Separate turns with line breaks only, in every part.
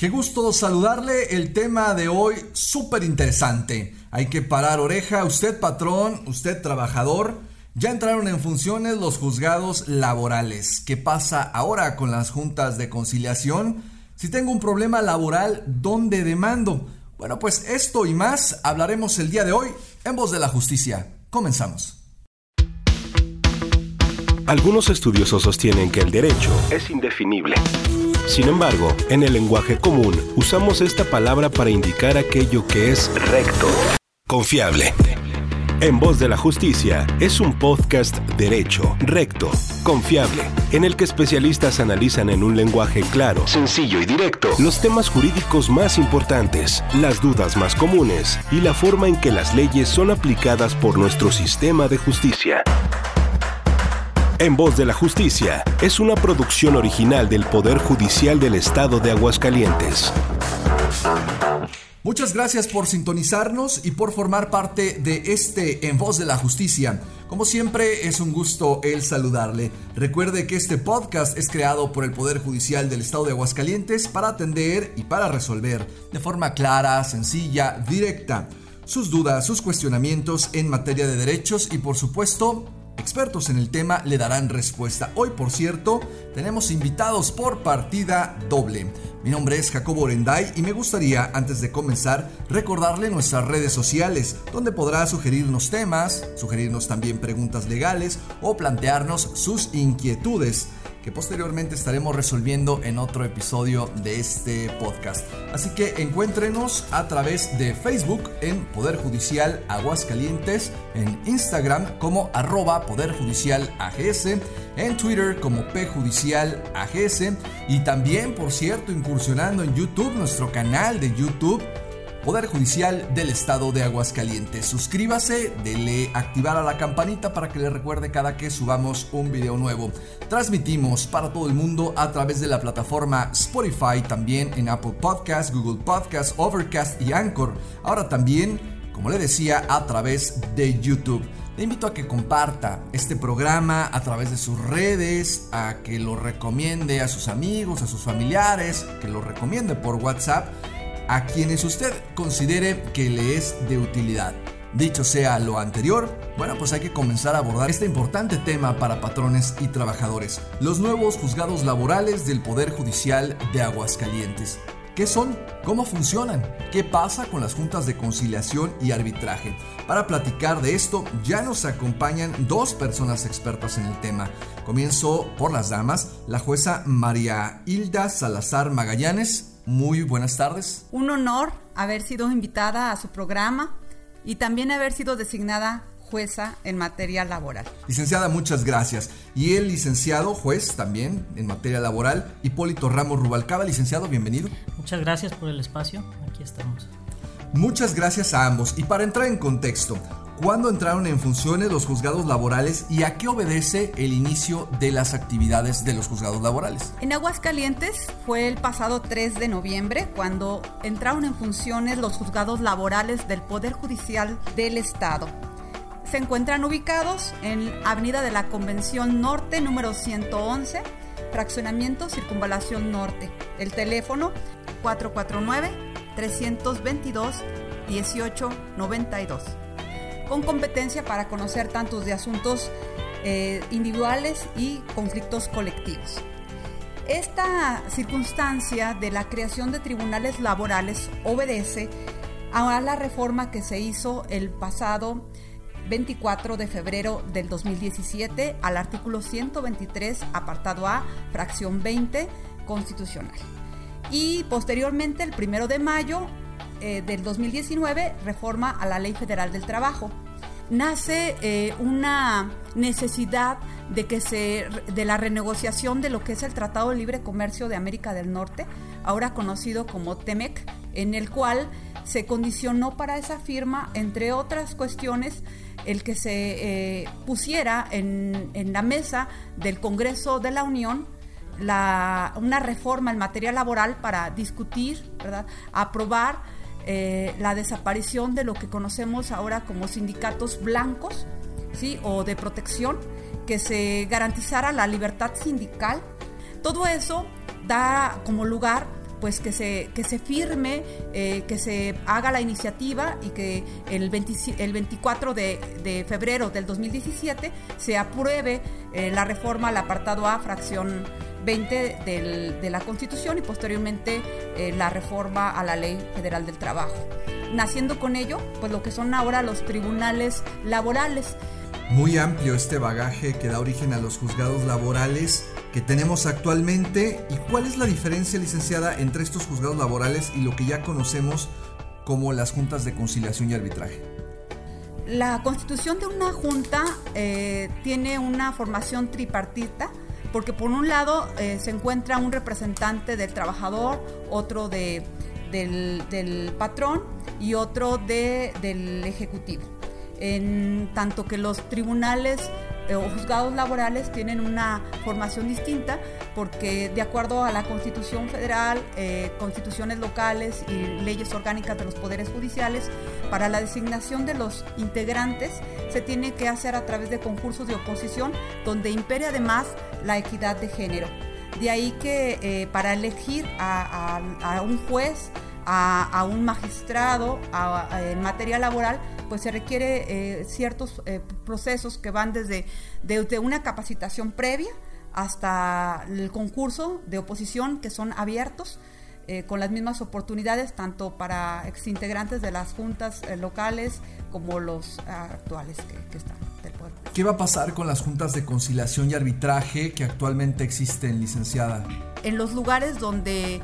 Qué gusto saludarle. El tema de hoy súper interesante. Hay que parar oreja. Usted patrón, usted trabajador. Ya entraron en funciones los juzgados laborales. ¿Qué pasa ahora con las juntas de conciliación? Si tengo un problema laboral, ¿dónde demando? Bueno, pues esto y más hablaremos el día de hoy en Voz de la Justicia. Comenzamos.
Algunos estudiosos sostienen que el derecho es indefinible sin embargo, en el lenguaje común usamos esta palabra para indicar aquello que es recto, confiable. En Voz de la Justicia es un podcast derecho, recto, confiable, en el que especialistas analizan en un lenguaje claro, sencillo y directo los temas jurídicos más importantes, las dudas más comunes y la forma en que las leyes son aplicadas por nuestro sistema de justicia. En Voz de la Justicia es una producción original del Poder Judicial del Estado de Aguascalientes.
Muchas gracias por sintonizarnos y por formar parte de este En Voz de la Justicia. Como siempre es un gusto el saludarle. Recuerde que este podcast es creado por el Poder Judicial del Estado de Aguascalientes para atender y para resolver de forma clara, sencilla, directa sus dudas, sus cuestionamientos en materia de derechos y por supuesto Expertos en el tema le darán respuesta. Hoy, por cierto, tenemos invitados por partida doble. Mi nombre es Jacobo Orenday y me gustaría, antes de comenzar, recordarle nuestras redes sociales, donde podrá sugerirnos temas, sugerirnos también preguntas legales o plantearnos sus inquietudes que posteriormente estaremos resolviendo en otro episodio de este podcast. Así que encuéntrenos a través de Facebook en Poder Judicial Aguascalientes, en Instagram como arroba Poder Judicial AGS, en Twitter como P Judicial AGS y también, por cierto, incursionando en YouTube, nuestro canal de YouTube Poder Judicial del Estado de Aguascalientes. Suscríbase, dele activar a la campanita para que le recuerde cada que subamos un video nuevo. Transmitimos para todo el mundo a través de la plataforma Spotify, también en Apple Podcasts, Google Podcasts, Overcast y Anchor. Ahora también, como le decía, a través de YouTube. Le invito a que comparta este programa a través de sus redes, a que lo recomiende a sus amigos, a sus familiares, que lo recomiende por WhatsApp a quienes usted considere que le es de utilidad. Dicho sea lo anterior, bueno, pues hay que comenzar a abordar este importante tema para patrones y trabajadores, los nuevos juzgados laborales del Poder Judicial de Aguascalientes. ¿Qué son? ¿Cómo funcionan? ¿Qué pasa con las juntas de conciliación y arbitraje? Para platicar de esto ya nos acompañan dos personas expertas en el tema. Comienzo por las damas, la jueza María Hilda Salazar Magallanes, muy buenas tardes.
Un honor haber sido invitada a su programa y también haber sido designada jueza en materia laboral.
Licenciada, muchas gracias. Y el licenciado juez también en materia laboral, Hipólito Ramos Rubalcaba. Licenciado, bienvenido.
Muchas gracias por el espacio. Aquí estamos.
Muchas gracias a ambos. Y para entrar en contexto, ¿Cuándo entraron en funciones los juzgados laborales y a qué obedece el inicio de las actividades de los juzgados laborales?
En Aguascalientes fue el pasado 3 de noviembre cuando entraron en funciones los juzgados laborales del Poder Judicial del Estado. Se encuentran ubicados en Avenida de la Convención Norte número 111, fraccionamiento Circunvalación Norte. El teléfono 449 322 1892 con competencia para conocer tantos de asuntos eh, individuales y conflictos colectivos. Esta circunstancia de la creación de tribunales laborales obedece a la reforma que se hizo el pasado 24 de febrero del 2017 al artículo 123, apartado A, fracción 20, constitucional. Y posteriormente, el 1 de mayo, eh, del 2019 reforma a la Ley Federal del Trabajo. Nace eh, una necesidad de que se de la renegociación de lo que es el Tratado de Libre Comercio de América del Norte, ahora conocido como TEMEC, en el cual se condicionó para esa firma, entre otras cuestiones, el que se eh, pusiera en, en, la mesa del Congreso de la Unión la, una reforma en materia laboral para discutir, ¿verdad? aprobar eh, la desaparición de lo que conocemos ahora como sindicatos blancos ¿sí? o de protección, que se garantizara la libertad sindical. Todo eso da como lugar pues que se, que se firme, eh, que se haga la iniciativa y que el, el 24 de, febrero del 2017 se apruebe eh, la reforma al apartado A, fracción 20 de la Constitución y posteriormente la reforma a la Ley Federal del Trabajo. Naciendo con ello, pues lo que son ahora los tribunales laborales.
Muy amplio este bagaje que da origen a los juzgados laborales que tenemos actualmente y cuál es la diferencia, licenciada, entre estos juzgados laborales y lo que ya conocemos como las juntas de conciliación y arbitraje.
La constitución de una junta eh, tiene una formación tripartita porque por un lado eh, se encuentra un representante del trabajador, otro de, del, patrón y otro de, del ejecutivo. En tanto que los tribunales o juzgados laborales tienen una formación distinta porque de acuerdo a la Constitución Federal, eh, constituciones locales y leyes orgánicas de los poderes judiciales, para la designación de los integrantes se tiene que hacer a través de concursos de oposición donde impere además la equidad de género. De ahí que eh, para elegir a, un juez, a, un magistrado en materia laboral, pues se requiere eh, ciertos eh, procesos que van desde de, una capacitación previa hasta el concurso de oposición que son abiertos eh, con las mismas oportunidades tanto para exintegrantes de las juntas locales como los actuales que, están del pueblo.
¿Qué va a pasar con las juntas de conciliación y arbitraje que actualmente existen, licenciada?
En los lugares donde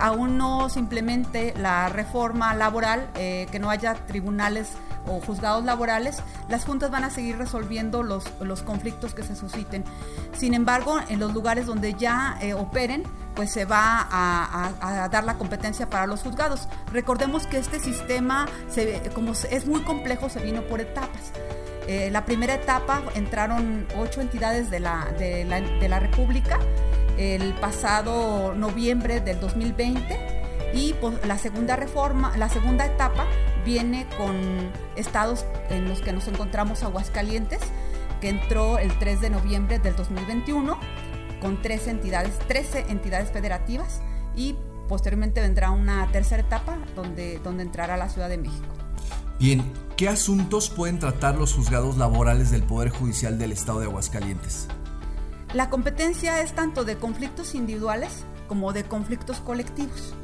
aún no se implemente la reforma laboral, que no haya tribunales o juzgados laborales, las juntas van a seguir resolviendo los, los conflictos que se susciten. Sin embargo, en los lugares donde ya eh, operen, pues se va a, dar la competencia para los juzgados. Recordemos que este sistema, se, como es muy complejo, se vino por etapas. Eh, la primera etapa entraron ocho entidades de la, de la, de la República el pasado noviembre del 2020 y pues, la segunda reforma, la segunda etapa viene con estados en los que nos encontramos Aguascalientes, que entró el 3 de noviembre del 2021 con 13 entidades, 13 entidades federativas y posteriormente vendrá una tercera etapa donde, donde entrará la Ciudad de México.
Bien, ¿qué asuntos pueden tratar los juzgados laborales del Poder Judicial del Estado de Aguascalientes?
La competencia es tanto de conflictos individuales como de conflictos colectivos.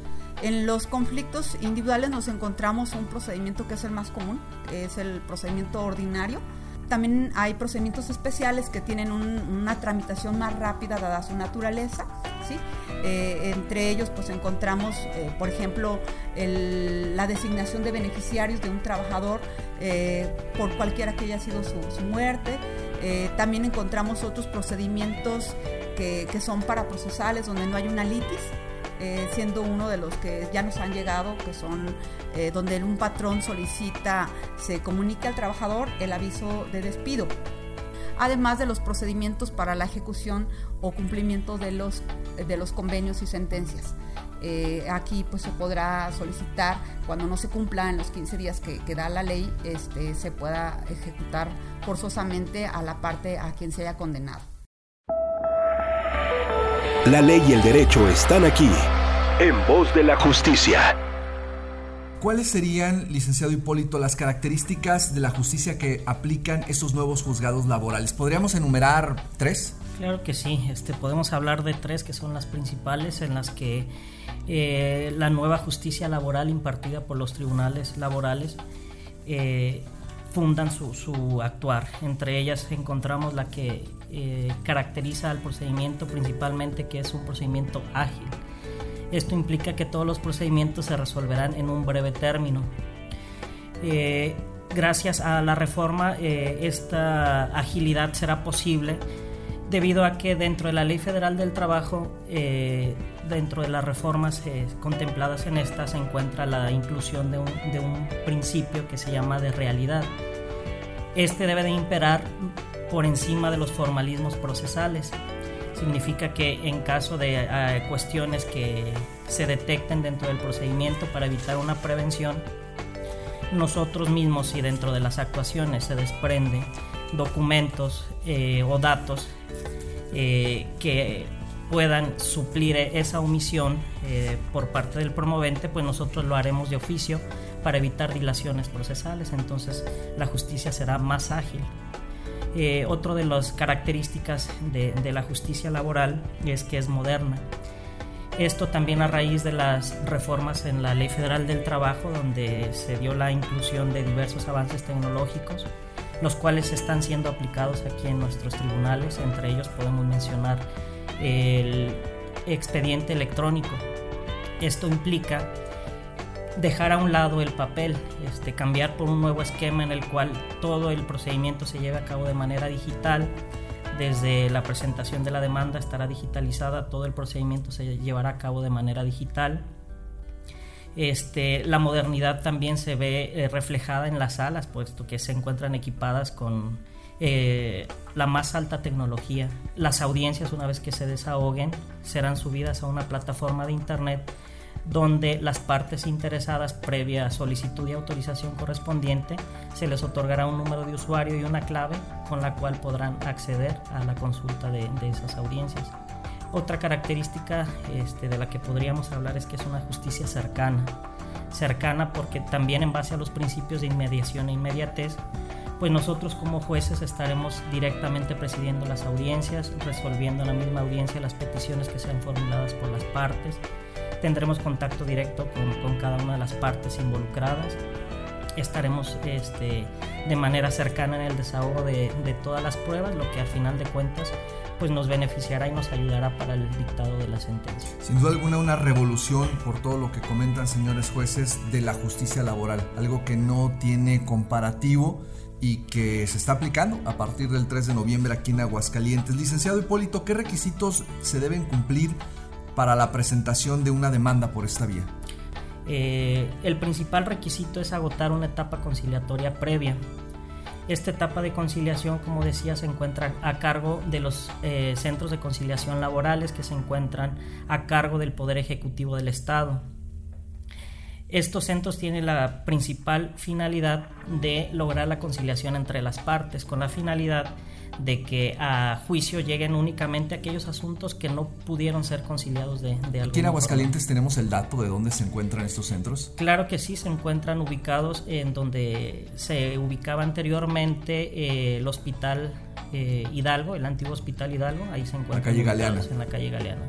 En los conflictos individuales nos encontramos un procedimiento que es el más común, que es el procedimiento ordinario. También hay procedimientos especiales que tienen una tramitación más rápida dada su naturaleza. ¿sí? Eh, entre ellos pues encontramos, eh, por ejemplo, la designación de beneficiarios de un trabajador eh, por cualquiera que haya sido su, muerte. también encontramos otros procedimientos que, que son paraprocesales donde no hay una litis, eh, siendo uno de los que ya nos han llegado, que son eh, donde un patrón solicita, se comunica al trabajador el aviso de despido además de los procedimientos para la ejecución o cumplimiento de los, de los convenios y sentencias. Eh, aquí pues se podrá solicitar cuando no se cumpla en los 15 días que, que, da la ley, este, se pueda ejecutar forzosamente a la parte a quien se haya condenado.
La ley y el derecho están aquí, en voz de la justicia.
¿Cuáles serían, licenciado Hipólito, las características de la justicia que aplican estos nuevos juzgados laborales? ¿Podríamos enumerar tres?
Claro que sí, este, podemos hablar de tres que son las principales en las que eh, la nueva justicia laboral impartida por los tribunales laborales eh, fundan su, actuar. Entre ellas encontramos la que eh, caracteriza al procedimiento principalmente, que es un procedimiento ágil. Esto implica que todos los procedimientos se resolverán en un breve término. Eh, gracias a la reforma, eh, esta agilidad será posible debido a que dentro de la Ley Federal del Trabajo, dentro de las reformas contempladas en esta, se encuentra la inclusión de un, de un principio que se llama de realidad este debe de imperar por encima de los formalismos procesales. Significa que en caso de eh, cuestiones que se detecten dentro del procedimiento para evitar una prevención, nosotros mismos y dentro de las actuaciones se desprenden documentos eh, o datos eh, que puedan suplir esa omisión eh, por parte del promovente, pues nosotros lo haremos de oficio para evitar dilaciones procesales, entonces la justicia será más ágil. Eh, otro de las características de, de, la justicia laboral es que es moderna. Esto también a raíz de las reformas en la Ley Federal del Trabajo, donde se dio la inclusión de diversos avances tecnológicos, los cuales están siendo aplicados aquí en nuestros tribunales. Entre ellos podemos mencionar el expediente electrónico. Esto implica dejar a un lado el papel, este, cambiar por un nuevo esquema en el cual todo el procedimiento se lleve a cabo de manera digital. Desde la presentación de la demanda estará digitalizada, todo el procedimiento se llevará a cabo de manera digital. Este, la modernidad también se ve eh, reflejada en las salas, puesto que se encuentran equipadas con eh, la más alta tecnología. Las audiencias, una vez que se desahoguen, serán subidas a una plataforma de Internet donde las partes interesadas previa solicitud y autorización correspondiente se les otorgará un número de usuario y una clave con la cual podrán acceder a la consulta de, esas audiencias. Otra característica este, de la que podríamos hablar es que es una justicia cercana. Cercana porque también en base a los principios de inmediación e inmediatez pues nosotros como jueces estaremos directamente presidiendo las audiencias, resolviendo en la misma audiencia las peticiones que sean formuladas por las partes. Tendremos contacto directo con, cada una de las partes involucradas. Estaremos este, de manera cercana en el desahogo de, todas las pruebas, lo que al final de cuentas pues nos beneficiará y nos ayudará para el dictado de la sentencia.
Sin duda alguna una revolución por todo lo que comentan señores jueces de la justicia laboral, algo que no tiene comparativo y que se está aplicando a partir del 3 de noviembre aquí en Aguascalientes. Licenciado Hipólito, ¿qué requisitos se deben cumplir para la presentación de una demanda por esta vía?
Eh, el principal requisito es agotar una etapa conciliatoria previa. Esta etapa de conciliación, como decía, se encuentra a cargo de los eh, centros de conciliación laborales que se encuentran a cargo del Poder Ejecutivo del Estado. Estos centros tienen la principal finalidad de lograr la conciliación entre las partes, con la finalidad de que a juicio lleguen únicamente aquellos asuntos que no pudieron ser conciliados de, de
¿Aquí en Aguascalientes tenemos el dato de dónde se encuentran estos centros?
Claro que sí, se encuentran ubicados en donde se ubicaba anteriormente eh, el Hospital eh, Hidalgo, el antiguo Hospital Hidalgo, ahí se encuentra.
La calle Galeana.
En la calle Galeana.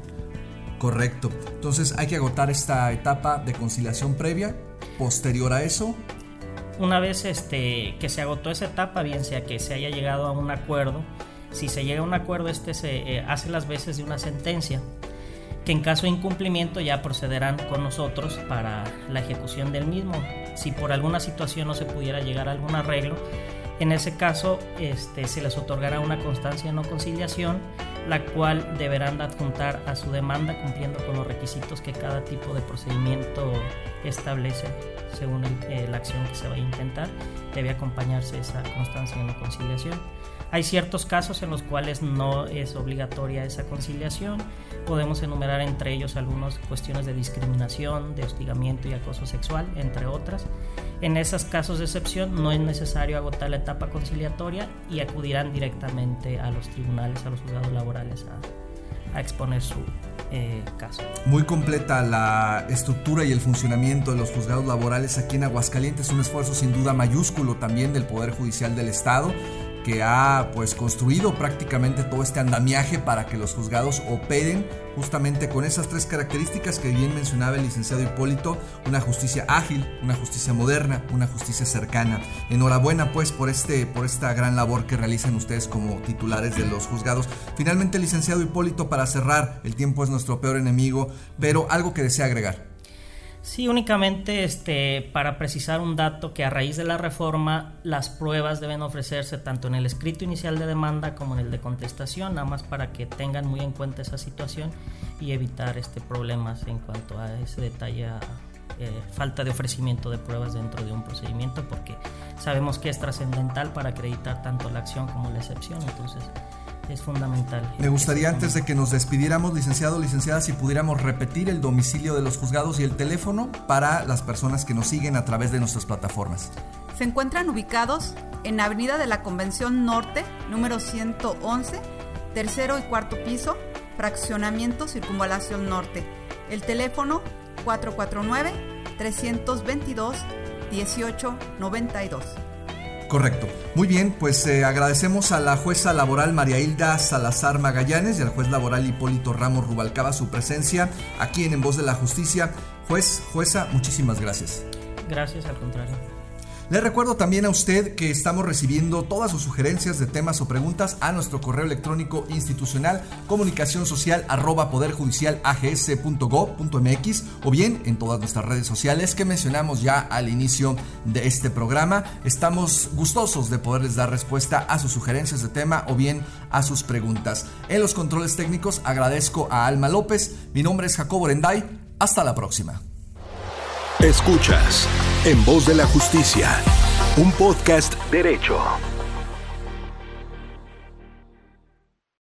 Correcto. Entonces hay que agotar esta etapa de conciliación previa. Posterior a eso.
Una vez este, que se agotó esa etapa, bien sea que se haya llegado a un acuerdo, si se llega a un acuerdo, este se eh, hace las veces de una sentencia, que en caso de incumplimiento ya procederán con nosotros para la ejecución del mismo. Si por alguna situación no se pudiera llegar a algún arreglo, en ese caso este, se les otorgará una constancia de no conciliación la cual deberán adjuntar a su demanda cumpliendo con los requisitos que cada tipo de procedimiento establece según eh, la acción que se va a intentar. Debe acompañarse esa constancia en la conciliación. Hay ciertos casos en los cuales no es obligatoria esa conciliación. Podemos enumerar entre ellos algunas cuestiones de discriminación, de hostigamiento y acoso sexual, entre otras. En esos casos de excepción no es necesario agotar la etapa conciliatoria y acudirán directamente a los tribunales, a los juzgados laborales a, exponer su eh, caso.
Muy completa la estructura y el funcionamiento de los juzgados laborales aquí en Aguascalientes, un esfuerzo sin duda mayúsculo también del Poder Judicial del Estado que ha pues construido prácticamente todo este andamiaje para que los juzgados operen justamente con esas tres características que bien mencionaba el licenciado Hipólito, una justicia ágil, una justicia moderna, una justicia cercana. Enhorabuena pues por este por esta gran labor que realizan ustedes como titulares de los juzgados. Finalmente, licenciado Hipólito, para cerrar, el tiempo es nuestro peor enemigo, pero algo que desea agregar.
Sí, únicamente este, para precisar un dato que a raíz de la reforma las pruebas deben ofrecerse tanto en el escrito inicial de demanda como en el de contestación, nada más para que tengan muy en cuenta esa situación y evitar este problemas en cuanto a ese detalle eh, falta de ofrecimiento de pruebas dentro de un procedimiento porque sabemos que es trascendental para acreditar tanto la acción como la excepción. Entonces es fundamental.
Me gustaría antes de que nos despidiéramos, licenciado, licenciada, si pudiéramos repetir el domicilio de los juzgados y el teléfono para las personas que nos siguen a través de nuestras plataformas.
Se encuentran ubicados en Avenida de la Convención Norte, número 111, tercero y cuarto piso, Fraccionamiento Circunvalación Norte. El teléfono 449-322-1892.
Correcto. Muy bien, pues eh, agradecemos a la jueza laboral María Hilda Salazar Magallanes y al juez laboral Hipólito Ramos Rubalcaba su presencia aquí en En Voz de la Justicia. Juez, jueza, muchísimas gracias.
Gracias, al contrario.
Le recuerdo también a usted que estamos recibiendo todas sus sugerencias de temas o preguntas a nuestro correo electrónico institucional comunicación social arroba o bien en todas nuestras redes sociales que mencionamos ya al inicio de este programa. Estamos gustosos de poderles dar respuesta a sus sugerencias de tema o bien a sus preguntas. En los controles técnicos agradezco a Alma López. Mi nombre es Jacobo Renday. Hasta la próxima.
Escuchas En Voz de la Justicia, un podcast derecho.